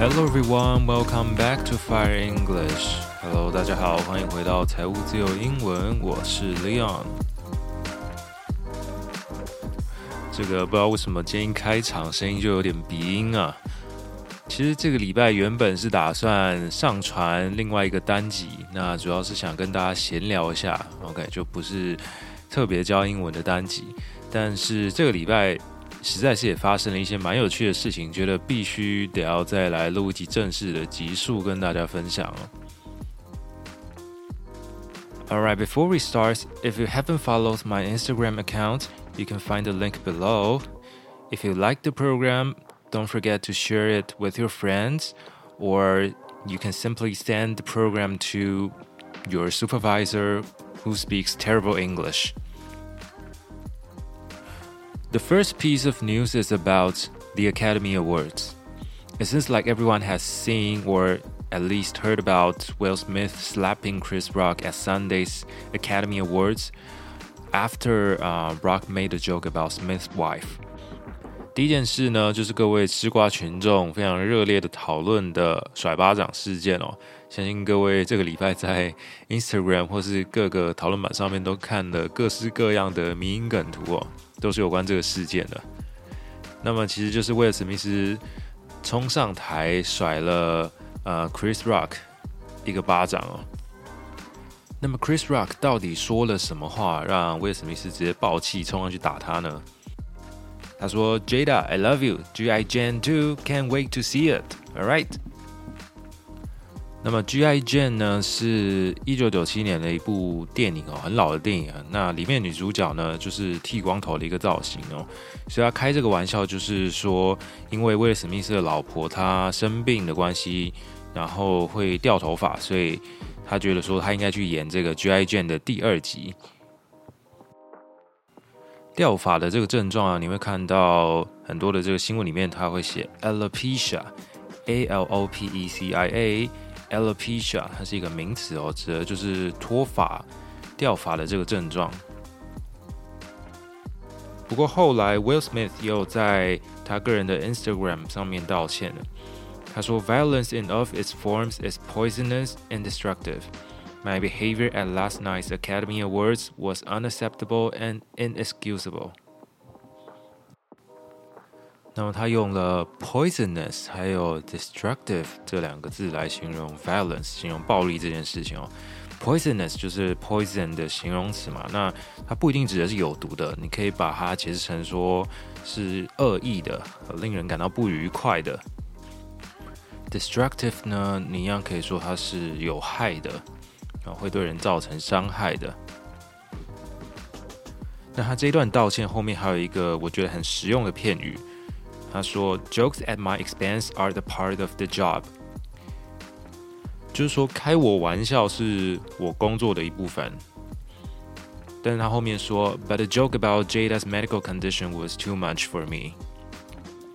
Hello everyone, welcome back to Fire English. Hello，大家好，欢迎回到财务自由英文，我是 Leon。这个不知道为什么今天一开场声音就有点鼻音啊。其实这个礼拜原本是打算上传另外一个单集，那主要是想跟大家闲聊一下，OK，就不是特别教英文的单集。但是这个礼拜 实在是也发生了一些蛮有趣的事情，觉得必须得要再来录一集正式的集数跟大家分享哦。Alright, before we start, if you haven't followed my Instagram account, you can find the link below. If you like the program, Don't forget to share it with your friends, or you can simply send the program to your supervisor who speaks terrible English. The first piece of news is about the Academy Awards. It seems like everyone has seen or at least heard about Will Smith slapping Chris Rock at Sunday's Academy Awards after uh, Rock made a joke about Smith's wife. 第一件事呢，就是各位吃瓜群众非常热烈的讨论的甩巴掌事件哦。相信各位这个礼拜在 Instagram 或是各个讨论板上面都看了各式各样的迷因梗图哦， 都是有关这个事件的。那么其实就是威尔史密斯冲上台甩了呃 Chris Rock 一个巴掌哦。那么 Chris Rock 到底说了什么话，让威尔史密斯直接爆气冲上去打他呢？他说：“Jada, I love you. G.I. Jane 2, can't wait to see it. All right。”那么 G.I. Jane 呢，是一九九七年的一部电影哦，很老的电影啊。那里面女主角呢，就是剃光头的一个造型哦。所以他开这个玩笑，就是说，因为威尔史密斯的老婆她生病的关系，然后会掉头发，所以他觉得说他应该去演这个 G.I. Jane 的第二集。掉发的这个症状啊，你会看到很多的这个新闻里面，它会写 alopecia，a l o p e c i a a，alopecia，它是一个名词哦，指的就是脱发、掉发的这个症状。不过后来 Will Smith 又在他个人的 Instagram 上面道歉了，他说：“Violence in all its forms is poisonous and destructive。” My behavior at last night's Academy Awards was unacceptable and inexcusable。 那么他用了 poisonous 还有 destructive 这两个字来形容 violence，形容暴力这件事情哦。poisonous 就是 poison 的形容词嘛，那它不一定指的是有毒的，你可以把它解释成说是恶意的，令人感到不愉快的。destructive 呢，你一样可以说它是有害的。啊，会对人造成伤害的。那他这一段道歉后面还有一个我觉得很实用的片语，他说：“Jokes at my expense are the part of the job。”就是说开我玩笑是我工作的一部分。但是他后面说：“But a joke about Jada's medical condition was too much for me。”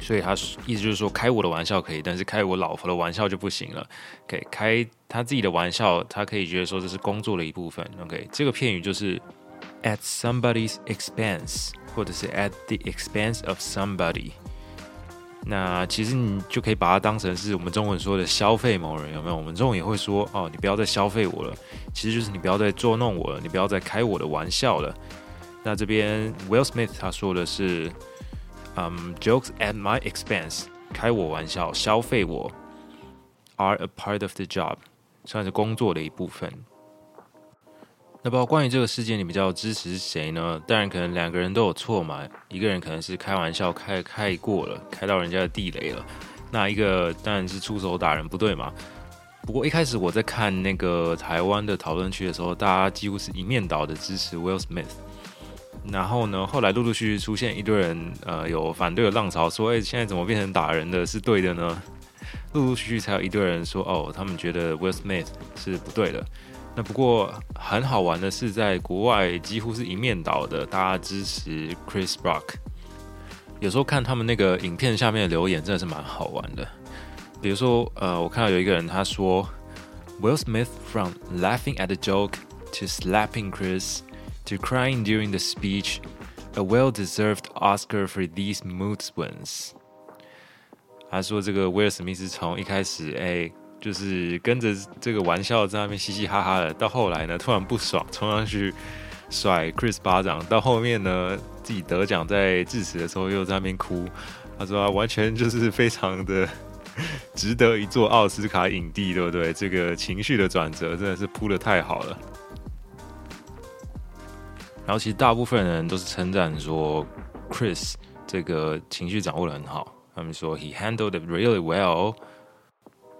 所以他意思就是说，开我的玩笑可以，但是开我老婆的玩笑就不行了。可以开他自己的玩笑，他可以觉得说这是工作的一部分。OK，这个片语就是 at somebody's expense，或者是 at the expense of somebody。 那其实你就可以把它当成是我们中文说的消费某人，有没有？我们中文也会说哦，你不要再消费我了，其实就是你不要再捉弄我了，你不要再开我的玩笑了。那这边 Will Smith 他说的是。嗯、um，jokes at my expense，开我玩笑，消费我，are a part of the job，算是工作的一部分。那包括关于这个事件，你比较支持谁呢？当然，可能两个人都有错嘛。一个人可能是开玩笑开开过了，开到人家的地雷了。那一个当然是出手打人，不对嘛。不过一开始我在看那个台湾的讨论区的时候，大家几乎是一面倒的支持 Will Smith。然后呢，后来陆陆续续出现一堆人，呃，有反对的浪潮，说，哎，现在怎么变成打人的是对的呢？陆陆续续才有一堆人说，哦，他们觉得 Will Smith 是不对的。那不过很好玩的是，在国外几乎是一面倒的，大家支持 Chris Rock。有时候看他们那个影片下面的留言，真的是蛮好玩的。比如说，呃，我看到有一个人他说，Will Smith from laughing at the joke to slapping Chris。To crying during the speech, a well-deserved Oscar for these mood swings. 他说这个威尔史密斯从一开始哎、就是跟着这个玩笑在那边嘻嘻哈哈的，到后来呢突然不爽，冲上去甩 Chris 巴掌，到后面呢自己得奖在致辞的时候又在那边哭。他说啊，完全就是非常的值得一座奥斯卡影帝，对不对？这个情绪的转折真的是铺得太好了。然后其实大部分人都是称赞说 Chris 这个情绪掌握得很好，他们说 He handled it really well，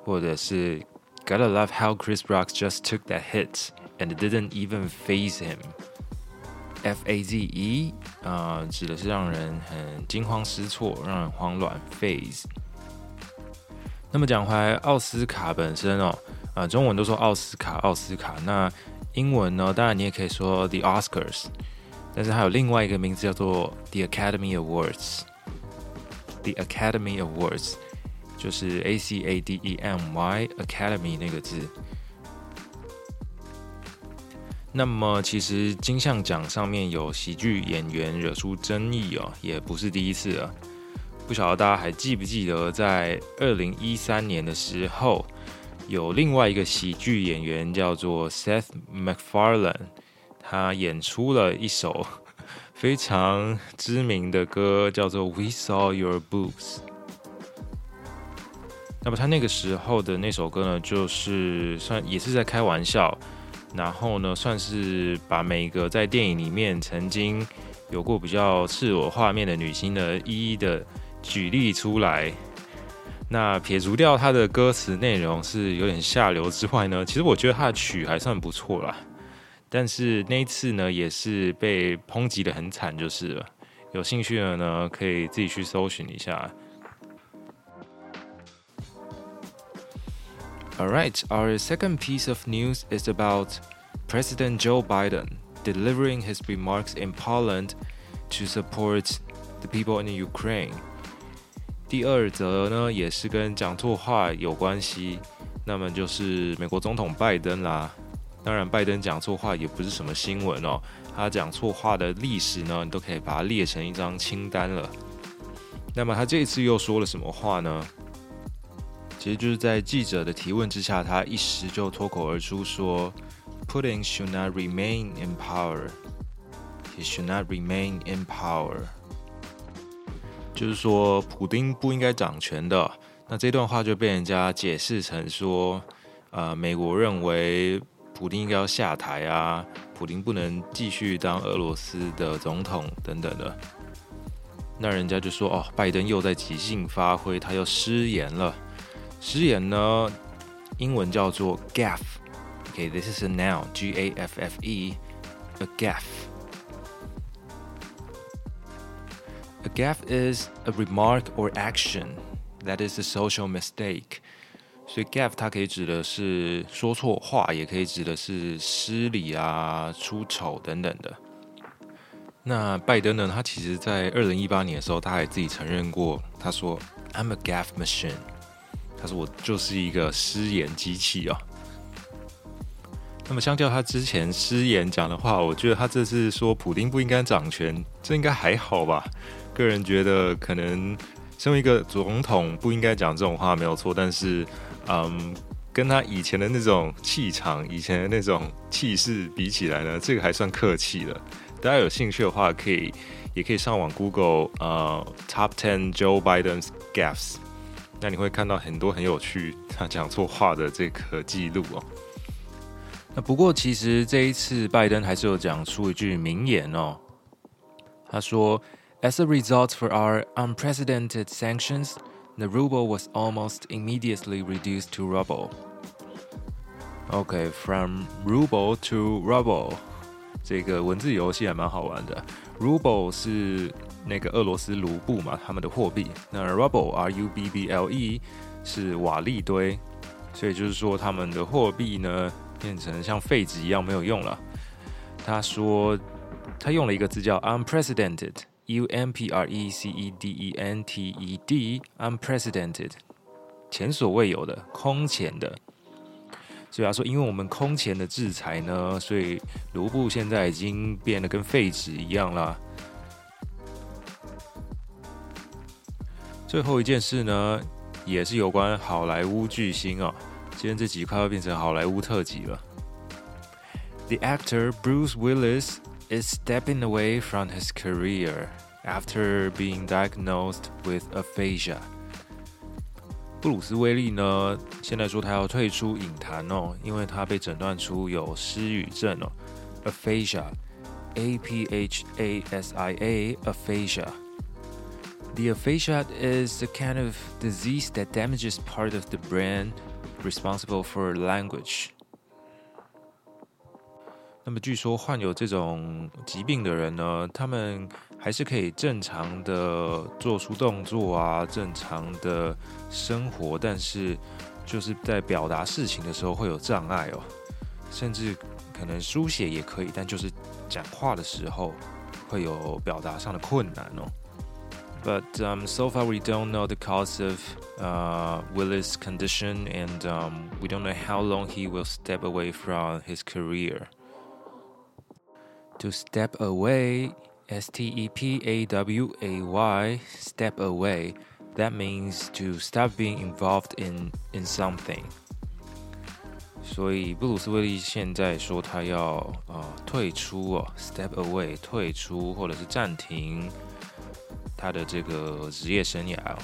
或者是 Gotta love how Chris Rock just took that hit and it didn't even faze him。F-A-Z-E 啊、呃，指的是让人很惊慌失措，让人慌乱。Faze。那么讲回来，奥斯卡本身哦，啊、呃，中文都说奥斯卡，奥斯卡。那英文呢？当然你也可以说 The Oscars，但是还有另外一个名字叫做 The Academy Awards。The Academy Awards 就是 A-C-A-D-E-M-Y Academy 那个字。那么，其实金像奖上面有喜剧演员惹出争议哦，也不是第一次了。不晓得大家还记不记得，在二零一三年的时候，有另外一个喜剧演员叫做 Seth MacFarlane，他演出了一首 非常知名的歌，叫做《We Saw Your Boobs》。那么他那个时候的那首歌呢，就是算也是在开玩笑。然后呢，算是把每一个在电影里面曾经有过比较赤裸画面的女星呢，一一的举例出来。那撇除掉他的歌词内容是有点下流之外呢，其实我觉得他的曲还算不错啦。但是那一次呢，也是被抨击得很惨，就是了。有兴趣的呢，可以自己去搜寻一下。All right, our second piece of news is about President Joe Biden delivering his remarks in Poland to support the people in Ukraine. 第二则呢，也是跟讲错话有关系，那么就是美国总统拜登啦。当然，拜登讲错话也不是什么新闻哦，他讲错话的历史呢，你都可以把它列成一张清单了。那么他这一次又说了什么话呢？其实就是在记者的提问之下，他一时就脱口而出说：“Putin should not remain in power. He should not remain in power.” 就是说，普丁不应该掌权的。那这段话就被人家解释成说，呃，美国认为普丁应该要下台啊，普丁不能继续当俄罗斯的总统等等的。那人家就说：“哦，拜登又在即兴发挥，他又失言了。”失言呢，英文叫做 gaffe。OK，this is a noun，G-A-F-F-E，a gaffe。A gaffe is a remark or action that is a social mistake。所以 gaffe 它可以指的是说错话，也可以指的是失礼啊、出丑等等的。那拜登呢，他其实在二零一八年的时候，他还自己承认过，他说 I'm a gaffe machine。 他说：“我就是一个失言机器啊。”那么，相较他之前失言讲的话，我觉得他这次说普丁不应该掌权，这应该还好吧？个人觉得，可能身为一个总统不应该讲这种话没有错，但是，嗯，跟他以前的那种气场、以前的那种气势比起来呢，这个还算客气了。大家有兴趣的话，可以也可以上网 Google 呃 Top Ten Joe Biden's Gaffes。那你会看到很多很有趣他讲错话的这个记录哦。那不过其实这一次拜登还是有讲出一句名言哦。他说：“As a result for our unprecedented sanctions, the ruble was almost immediately reduced to rubble.” OK, from ruble to rubble，这个文字游戏还蛮好玩的。Ruble 是那个俄罗斯卢布嘛，他们的货币。那 Rubble R U B B L E 是瓦砾堆，所以就是说他们的货币呢变成像废纸一样没有用了。他说他用了一个字叫 unprecedented，U M P R E C E D E N T E D，unprecedented，前所未有的，空前的。所以他说，因为我们空前的制裁呢，所以卢布现在已经变得跟废纸一样了。最后一件事呢，也是有关好莱坞巨星哦。今天这集快要变成好莱坞特辑了。The actor Bruce Willis is stepping away from his career after being diagnosed with aphasia. 布鲁斯威利呢，现在说他要退出影坛哦，因为他被诊断出有失语症哦，aphasia，a p h a s i a，aphasia。The aphasia is a kind of disease that damages part of the brain responsible for language。那么据说患有这种疾病的人呢，他们还是可以正常的做出动作啊，正常的生活，但是就是在表达事情的时候会有障碍哦，甚至可能书写也可以，但就是讲话的时候会有表达上的困难哦。But um, so far we don't know the cause of uh, Willis' condition, and um, we don't know how long he will step away from his career. To step away, S T E P A W A Y, step away. That means to stop being involved in in something. 所以布鲁斯威利现在说他要呃退出哦，step away，退出或者是暂停。 他的这个职业生涯哦，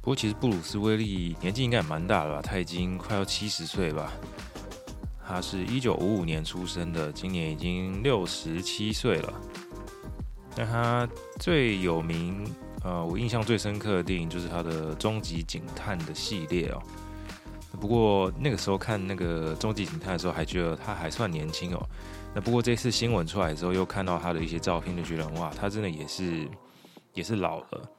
不过其实布鲁斯威利年纪应该也蛮大了吧？他已经快要七十岁吧？他是一九五五年出生的，今年已经六十七岁了。那他最有名，呃，我印象最深刻的电影就是他的《终极警探》的系列哦。不过那个时候看那个《终极警探》的时候，还觉得他还算年轻哦。那不过这次新闻出来之后，又看到他的一些照片，就觉得哇，他真的也是也是老了。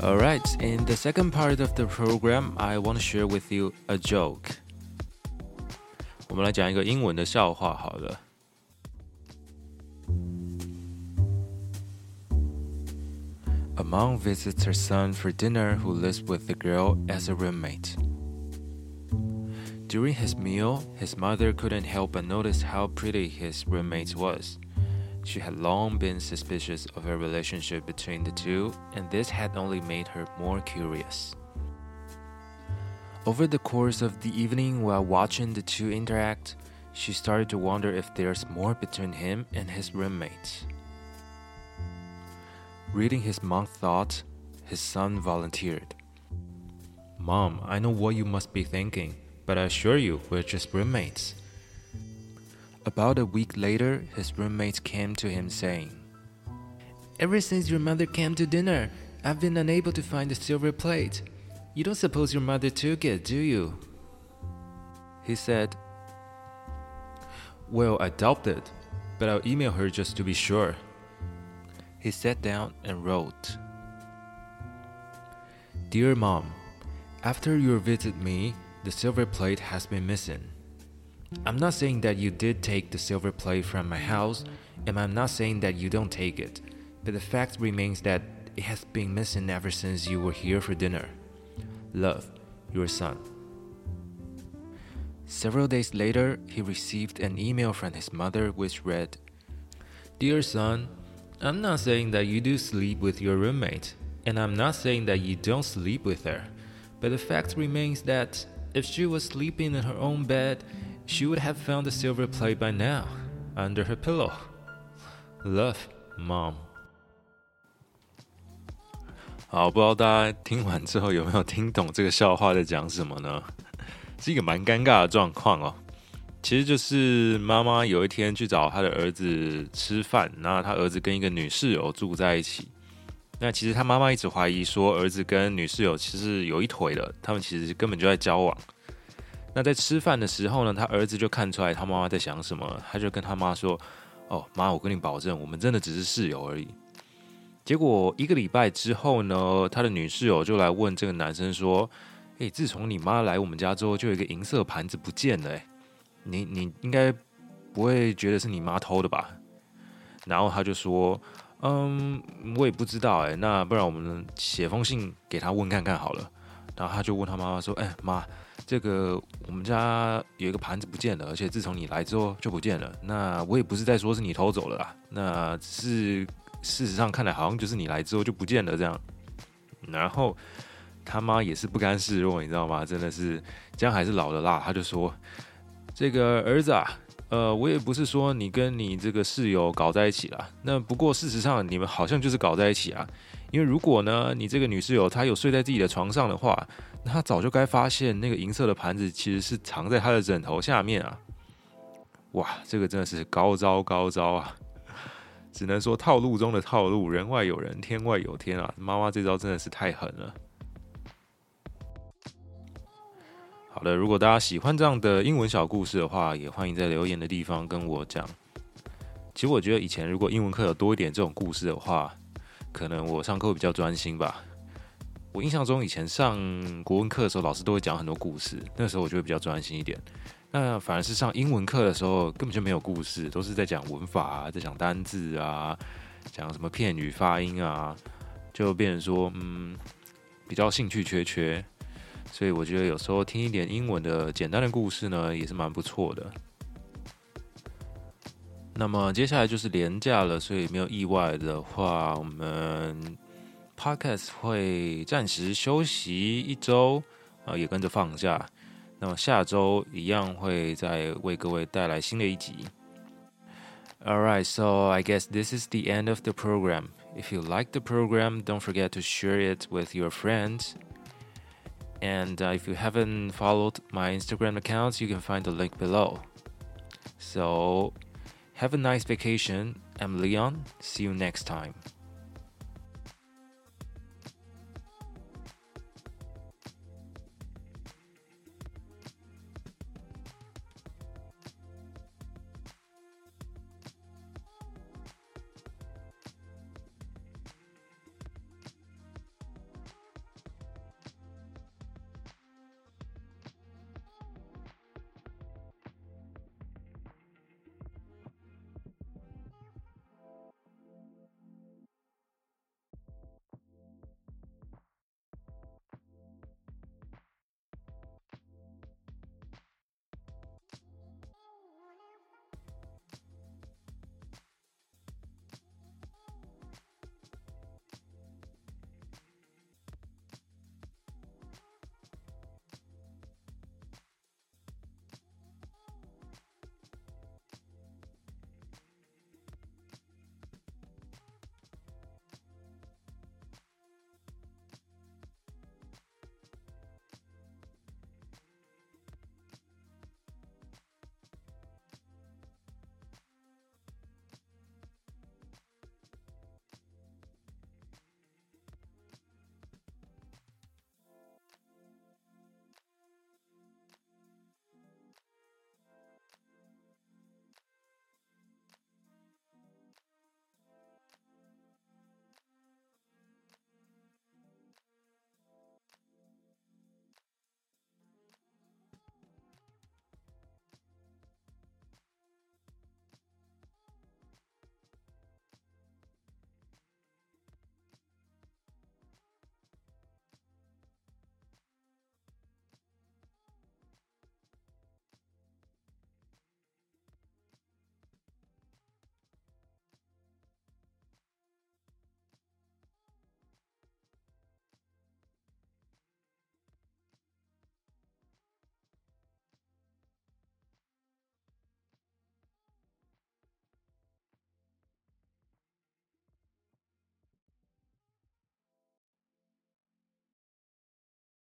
All right, in the second part of the program, I want to share with you a joke. 我们来讲一个英文的笑话，好了。Mom visits her son for dinner who lives with the girl as a roommate. During his meal, his mother couldn't help but notice how pretty his roommate was. She had long been suspicious of a relationship between the two, and this had only made her more curious. Over the course of the evening, while watching the two interact, she started to wonder if there's more between him and his roommate. Reading his mom's thoughts, his son volunteered. Mom, I know what you must be thinking, but I assure you, we're just roommates. About a week later, his roommates came to him saying, Ever since your mother came to dinner, I've been unable to find the silver plate. You don't suppose your mother took it, do you? He said, Well, I doubt it, but I'll email her just to be sure. He sat down and wrote Dear Mom, after your visit me, the silver plate has been missing. I'm not saying that you did take the silver plate from my house, and I'm not saying that you don't take it, but the fact remains that it has been missing ever since you were here for dinner. Love, your son. Several days later, he received an email from his mother which read Dear son, I'm not saying that you do sleep with your roommate, and I'm not saying that you don't sleep with her, but the fact remains that if she was sleeping in her own bed, she would have found the silver plate by now, under her pillow. Love, Mom. 好，不知道大家听完之后有没有听懂这个笑话在讲什么呢？是一个蛮尴尬的状况哦。 其实就是妈妈有一天去找她的儿子吃饭，然后她儿子跟一个女室友住在一起。那其实她妈妈一直怀疑说儿子跟女室友其实有一腿的，他们其实根本就在交往。那在吃饭的时候呢，他儿子就看出来他妈妈在想什么，他就跟他妈说：“哦，妈，我跟你保证，我们真的只是室友而已。”结果一个礼拜之后呢，他的女室友就来问这个男生说：“诶，自从你妈来我们家之后，就有一个银色盘子不见了诶。”你你应该不会觉得是你妈偷的吧？然后他就说：“嗯，我也不知道哎、那不然我们写封信给他问看看好了。然后他就问他妈妈说：“哎，妈，这个我们家有一个盘子不见了，而且自从你来之后就不见了。那我也不是在说是你偷走了啦，那是事实上看来好像就是你来之后就不见了这样。”然后他妈也是不甘示弱，你知道吗？真的是姜还是老的辣，他就说：“这个儿子啊。”呃，我也不是说你跟你这个室友搞在一起了，那不过事实上你们好像就是搞在一起啊。因为如果呢，你这个女室友她有睡在自己的床上的话，那她早就该发现那个银色的盘子其实是藏在她的枕头下面啊。哇，这个真的是高招高招啊！只能说套路中的套路，人外有人，天外有天啊！妈妈这招真的是太狠了。好的，如果大家喜欢这样的英文小故事的话，也欢迎在留言的地方跟我讲。其实我觉得以前如果英文课有多一点这种故事的话，可能我上课会比较专心吧。我印象中以前上国文课的时候，老师都会讲很多故事，那时候我就会比较专心一点。那反而是上英文课的时候，根本就没有故事，都是在讲文法啊，在讲单字啊，讲什么片语发音啊，就变成说，嗯，比较兴趣缺缺。所以我觉得有时候听一点英文的简单的故事呢，也是蛮不错的。那么接下来就是连假了，所以没有意外的话，我们 Podcast 会暂时休息一周，啊，也跟着放假。那么下周一样会再为各位带来新的一集。Alright, so I guess this is the end of the program. If you like the program, don't forget to share it with your friends. And uh, if you haven't followed my Instagram accounts, you can find the link below. So, have a nice vacation. I'm Leon. See you next time.